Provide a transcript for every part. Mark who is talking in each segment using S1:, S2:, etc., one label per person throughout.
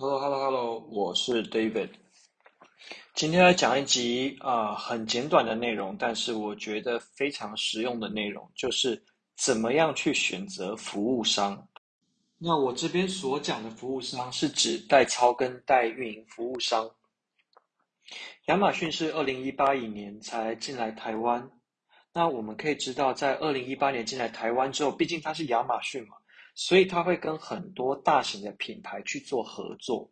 S1: Hello，Hello，Hello，我是 David。今天来讲一集啊、呃，很简短的内容，但是我觉得非常实用的内容，就是怎么样去选择服务商。那我这边所讲的服务商是指代操跟代运营服务商。亚马逊是二零一八年才进来台湾，那我们可以知道，在二零一八年进来台湾之后，毕竟它是亚马逊嘛。所以他会跟很多大型的品牌去做合作。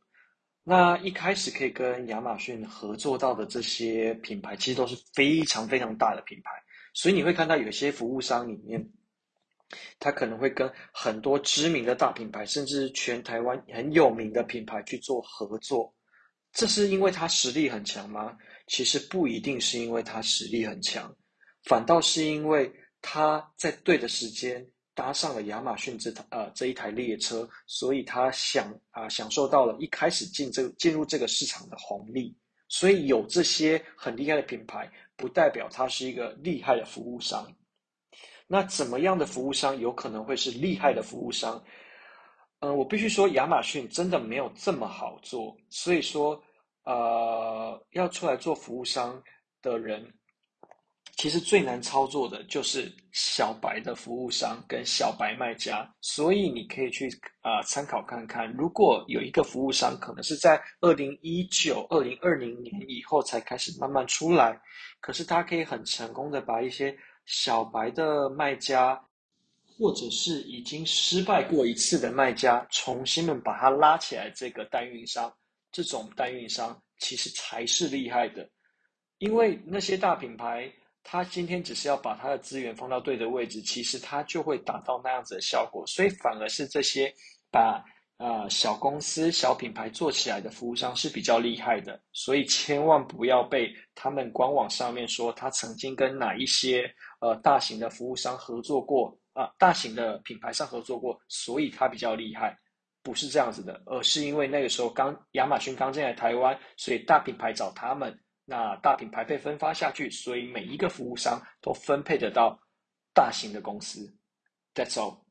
S1: 那一开始可以跟亚马逊合作到的这些品牌，其实都是非常非常大的品牌。所以你会看到有些服务商里面，他可能会跟很多知名的大品牌，甚至全台湾很有名的品牌去做合作。这是因为他实力很强吗？其实不一定是因为他实力很强，反倒是因为他在对的时间。搭上了亚马逊这台呃这一台列车，所以他享啊、享受到了一开始进这进入这个市场的红利。所以有这些很厉害的品牌，不代表他是一个厉害的服务商。那怎么样的服务商有可能会是厉害的服务商？嗯、我必须说亚马逊真的没有这么好做。所以说，呃，要出来做服务商的人。其实最难操作的就是小白的服务商跟小白卖家，所以你可以去啊、呃、参考看看。如果有一个服务商可能是在二零一九、二零二零年以后才开始慢慢出来，可是他可以很成功的把一些小白的卖家，或者是已经失败过一次的卖家，重新的把他拉起来。这个代运商，这种代运商其实才是厉害的，因为那些大品牌。他今天只是要把他的资源放到对的位置，其实他就会达到那样子的效果。所以反而是这些把呃小公司、小品牌做起来的服务商是比较厉害的。所以千万不要被他们官网上面说他曾经跟哪一些呃大型的服务商合作过啊、呃，大型的品牌商合作过，所以他比较厉害，不是这样子的，而是因为那个时候刚亚马逊刚进来台湾，所以大品牌找他们。那大品牌被分发下去，所以每一个服务商都分配得到大型的公司。That's all.